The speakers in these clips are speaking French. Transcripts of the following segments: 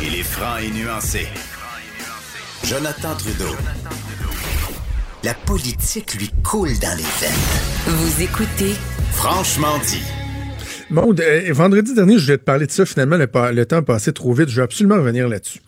Il est franc et nuancé. Jonathan Trudeau. La politique lui coule dans les veines. Vous écoutez Franchement dit. Bon, euh, vendredi dernier, je voulais te parler de ça. Finalement, le, le temps a passé trop vite. Je vais absolument revenir là-dessus.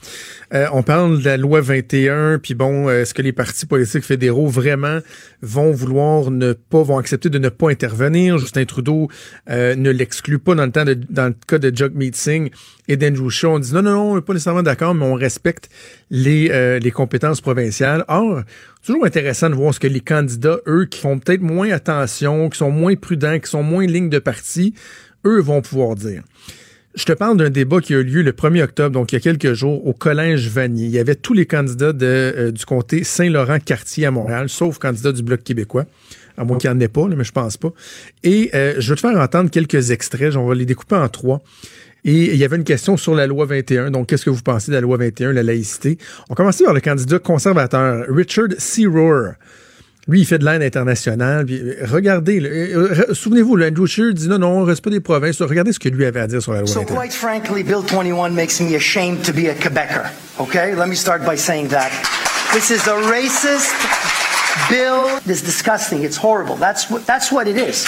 Euh, on parle de la loi 21, puis bon, euh, est-ce que les partis politiques fédéraux vraiment vont vouloir ne pas, vont accepter de ne pas intervenir? Justin Trudeau euh, ne l'exclut pas dans le temps de, dans le cas de Jagmeet Singh et d'Andrew Shaw. On dit non, non, non, pas nécessairement d'accord, mais on respecte les, les compétences provinciales. Or, toujours intéressant de voir ce que les candidats, eux, qui font peut-être moins attention, qui sont moins prudents, qui sont moins ligne de parti, eux vont pouvoir dire. Je te parle d'un débat qui a eu lieu le 1er octobre, donc il y a quelques jours, au Collège Vanier. Il y avait tous les candidats de, euh, du comté Saint-Laurent-Cartier à Montréal, sauf candidat du Bloc québécois. À moins qu'il n'y en ait pas, là, mais je pense pas. Et euh, je vais te faire entendre quelques extraits. On va les découper en trois. Et il y avait une question sur la loi 21. Donc, qu'est-ce que vous pensez de la loi 21, la laïcité? On commençait par le candidat conservateur, Richard C. Rohr. Lui, il fait de l'aide internationale. Puis, euh, regardez, euh, euh, souvenez-vous, Andrew Scheer dit non, non, pas des provinces. Regardez ce que lui avait à dire sur la loi So 21. quite frankly, Bill 21 makes me ashamed to be a Quebecer. Okay? Let me start by saying that. This is a racist bill. It's disgusting. It's horrible. That's what, that's what it is.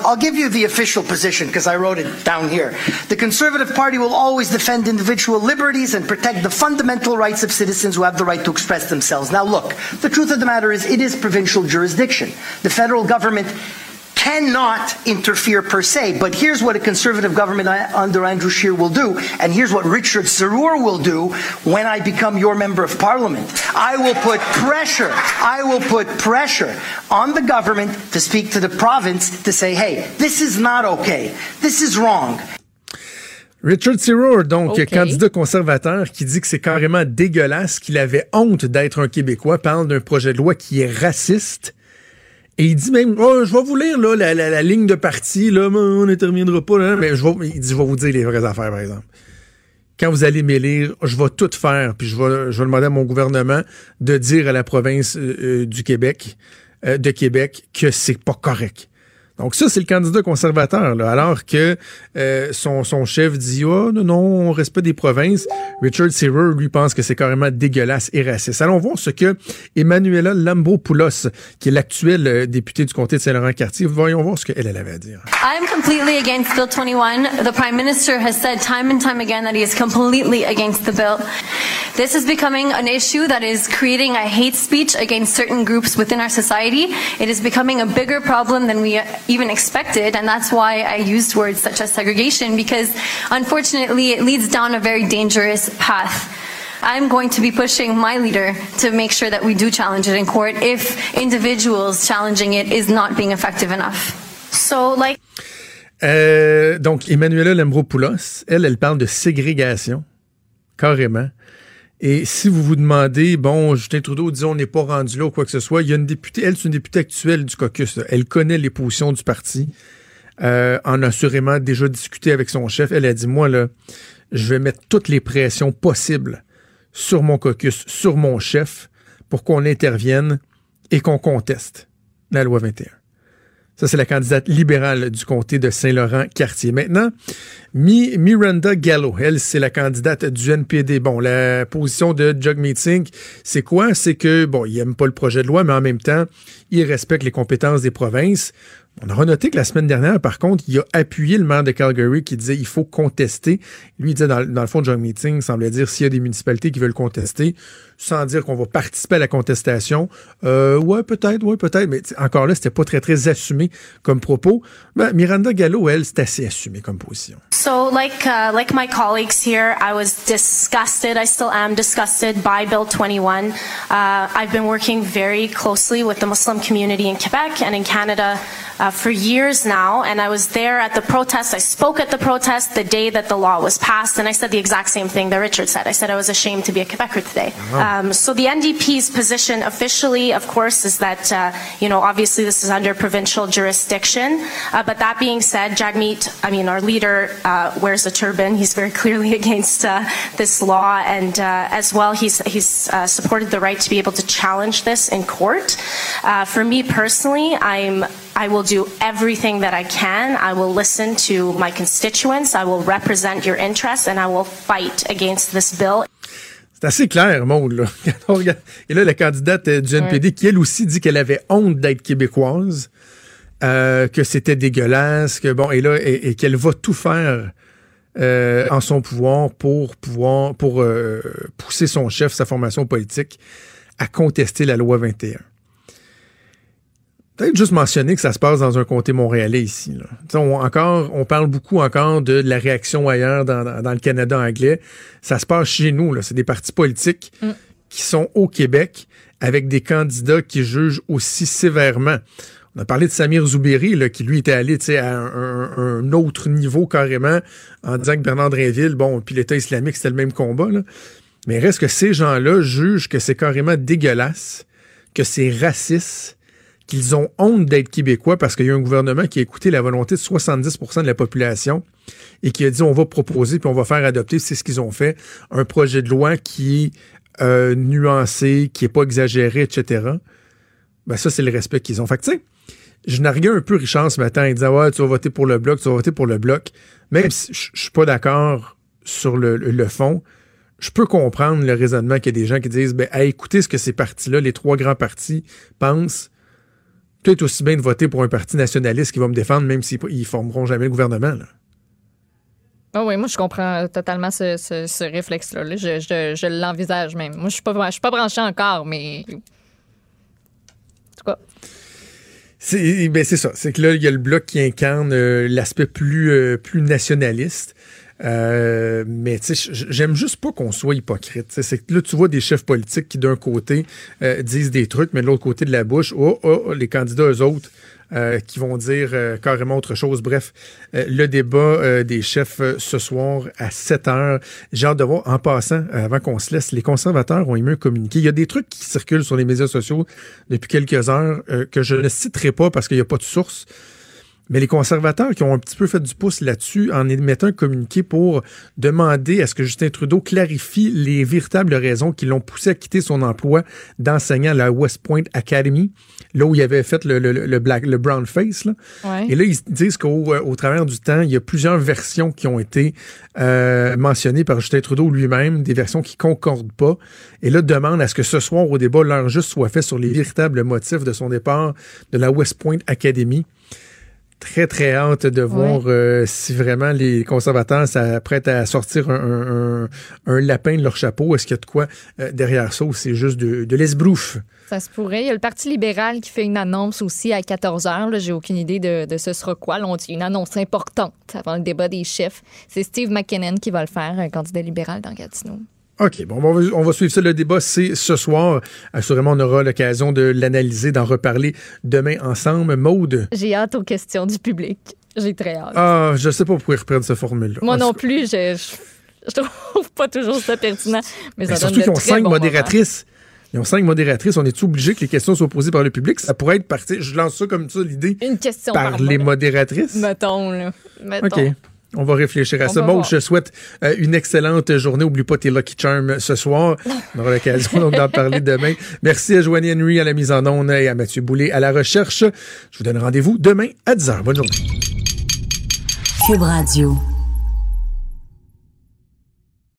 I'll give you the official position because I wrote it down here. The Conservative Party will always defend individual liberties and protect the fundamental rights of citizens who have the right to express themselves. Now look, the truth of the matter is it is provincial jurisdiction. The federal government cannot interfere per se. But here's what a conservative government under Andrew Scheer will do, and here's what Richard Sarur will do when I become your member of parliament. I will put pressure, I will put pressure on the government to speak to the province to say, hey, this is not okay. This is wrong. Richard Serour, donc OK. candidat conservateur, qui dit que c'est carrément dégueulasse, qu'il avait honte d'être un Québécois, parle d'un projet de loi qui est raciste. Et il dit même, oh, je vais vous lire là, la, ligne de parti, là, on n'interviendra pas. Là, mais je vais, il dit, je vais vous dire les vraies affaires, par exemple. Quand vous allez m'élire, je vais tout faire, puis je vais, je vais demander à mon gouvernement de dire à la province euh, euh, du Québec, euh, de Québec, que c'est pas correct. Donc ça, c'est le candidat conservateur, là, alors que euh, son, son chef dit oh, non, non, on reste pas des provinces. Richard Searer, lui, pense que c'est carrément dégueulasse et raciste. Allons voir ce que Emmanuela Lambropoulos, qui est l'actuelle euh, députée du comté de Saint-Laurent-Cartier, voyons voir ce qu'elle elle avait à dire. I'm completely against Bill 21. The Prime Minister has said time and time again that he is completely against the bill. This is becoming an issue that is creating a hate speech against certain groups within our society. It is becoming a bigger problem than we even expected, and that's why I used words such as segregation, because unfortunately it leads down a very dangerous path. I'm going to be pushing my leader to make sure that we do challenge it in court if individuals challenging it is not being effective enough. So, like, Euh, donc, Emmanuela Lambropoulos, elle, elle parle de ségrégation, carrément. Et si vous vous demandez, bon, Justin Trudeau dit on n'est pas rendu là ou quoi que ce soit, il y a une députée, elle, c'est une députée actuelle du caucus. Elle connaît les positions du parti, euh, en a assurément déjà discuté avec son chef. Elle a dit, moi, là, je vais mettre toutes les pressions possibles sur mon caucus, sur mon chef, pour qu'on intervienne et qu'on conteste la loi 21. Ça, c'est la candidate libérale du comté de Saint-Laurent-Cartier. Maintenant, Mi- Miranda Gallo, elle, c'est la candidate du NPD. Bon, la position de Jagmeet Singh, c'est quoi? C'est que, bon, il aime pas le projet de loi, mais en même temps, il respecte les compétences des provinces. On aura noté que la semaine dernière, par contre, il a appuyé le maire de Calgary qui disait il faut contester. Lui, il disait, dans, dans le fond, John Meeting semblait dire s'il y a des municipalités qui veulent contester, sans dire qu'on va participer à la contestation. Euh, ouais, peut-être, ouais, peut-être, mais encore là, c'était pas très, très assumé comme propos. Ben, Miranda Gallo, elle, c'est assez assumé comme position. So, like uh, like my colleagues here, I was disgusted. I still am disgusted by Bill 21. Uh, I've been working very closely with the Muslim community in Quebec and in Canada uh, for years now, and I was there at the protest. I spoke at the protest the day that the law was passed, and I said the exact same thing that Richard said. I said I was ashamed to be a Quebecer today. Um, so the NDP's position officially, of course, is that, uh, you know, obviously this is under provincial jurisdiction. Uh, but that being said, Jagmeet, I mean, our leader uh, wears a turban. He's very clearly against uh, this law, and uh, as well, he's he's uh, supported the right to be able to challenge this in court. Uh, for me personally, I'm I will do everything that I can. I will listen to my constituents. I will represent your interests, and I will fight against this bill. C'est assez clair, Maud. Là. Et là, la candidate euh, du NPD, qui elle aussi dit qu'elle avait honte d'être québécoise, euh, que c'était dégueulasse, que bon, et là, et, et qu'elle va tout faire euh, en son pouvoir pour pouvoir pour euh, pousser son chef, sa formation politique, à contester la loi 21. Peut-être juste mentionner que ça se passe dans un comté montréalais ici. Là. On, encore, on parle beaucoup encore de la réaction ailleurs dans, dans- dans le Canada anglais. Ça se passe chez nous. C'est des partis politiques qui sont au Québec avec des candidats qui jugent aussi sévèrement. On a parlé de Samir Zoubiri, là, qui lui était allé à un autre niveau carrément en disant que Bernard Drinville, bon, puis l'État islamique, c'était le même combat. Là. Mais reste que ces gens-là jugent que c'est carrément dégueulasse, que c'est raciste, qu'ils ont honte d'être québécois parce qu'il y a un gouvernement qui a écouté la volonté de 70% de la population et qui a dit on va proposer puis on va faire adopter, c'est ce qu'ils ont fait, un projet de loi qui est euh, nuancé, qui est pas exagéré, etc. Ben ça, c'est le respect qu'ils ont. Fait que, je narguais un peu Richard ce matin. Il disait tu vas voter pour le bloc, tu vas voter pour le bloc. Même si je je suis pas d'accord sur le, le- le fond, je peux comprendre le raisonnement qu'il y a des gens qui disent ben, à écouter ce que ces partis-là, les trois grands partis, pensent, peut-être aussi bien de voter pour un parti nationaliste qui va me défendre, même s'ils ne formeront jamais le gouvernement. là. Ah oui, moi, je comprends totalement ce, ce- ce réflexe-là. là. Je, je- je l'envisage même. Moi, je suis pas, je suis pas branchée encore, mais. En tout cas. C'est ben c'est ça. C'est que là, il y a le bloc qui incarne euh, l'aspect plus, euh, plus nationaliste. Euh, mais j'aime juste pas qu'on soit hypocrite. C'est là, tu vois des chefs politiques qui, d'un côté, euh, disent des trucs, mais de l'autre côté de la bouche, oh, oh, les candidats, eux autres, euh, qui vont dire carrément autre chose. Bref, le débat des chefs ce soir à 7 heures. J'ai hâte de voir, en passant, avant qu'on se laisse, les conservateurs ont émis un communiqué. Il y a des trucs qui circulent sur les médias sociaux depuis quelques heures que je ne citerai pas parce qu'il n'y a pas de source. Mais les conservateurs qui ont un petit peu fait du pouce là-dessus en émettant un communiqué pour demander à ce que Justin Trudeau clarifie les véritables raisons qui l'ont poussé à quitter son emploi d'enseignant à la West Point Academy, là où il avait fait le, le, le black, le brown face. Là. Ouais. Et là, ils disent qu'au au travers du temps, il y a plusieurs versions qui ont été euh, mentionnées par Justin Trudeau lui-même, des versions qui concordent pas. Et là, demande à ce que ce soir, au débat, l'heure juste soit fait sur les véritables motifs de son départ de la West Point Academy. Très, très hâte de voir euh, si vraiment les conservateurs s'apprêtent à sortir un, un- un- un lapin de leur chapeau. Est-ce qu'il y a de quoi euh, derrière ça ou c'est juste de, de l'esbrouf? Ça se pourrait. Il y a le Parti libéral qui fait une annonce aussi à 14 h. J'ai aucune idée de, de ce sera quoi. Là, on dit une annonce importante avant le débat des chefs. C'est Steve McKinnon qui va le faire, un candidat libéral dans Gatineau. OK, bon, on va, on va suivre ça. Le débat, c'est ce soir. Assurément, on aura l'occasion de l'analyser, d'en reparler demain ensemble. Maude, J'ai hâte aux questions du public. J'ai très hâte. ah, je sais pas pourquoi ils reprennent ce formule-là. Moi En non plus, je, je, je trouve pas toujours ça pertinent. Mais ça Mais donne surtout qu'ils ont cinq modératrices. Ils ont cinq modératrices. On est obligé que les questions soient posées par le public? Ça pourrait être parti. Je lance ça comme ça, l'idée. Une question Par, par, les modératrices? Mettons, là. Mettons. OK. On va réfléchir à On ça. Bon, voir. je te souhaite euh, une excellente journée. Oublie pas tes Lucky Charms ce soir. On aura l'occasion d'en parler demain. Merci à Joanie Henry à la mise en onde et à Mathieu Boulay à la recherche. Je vous donne rendez-vous demain à 10h. Bonne journée. Cube Radio.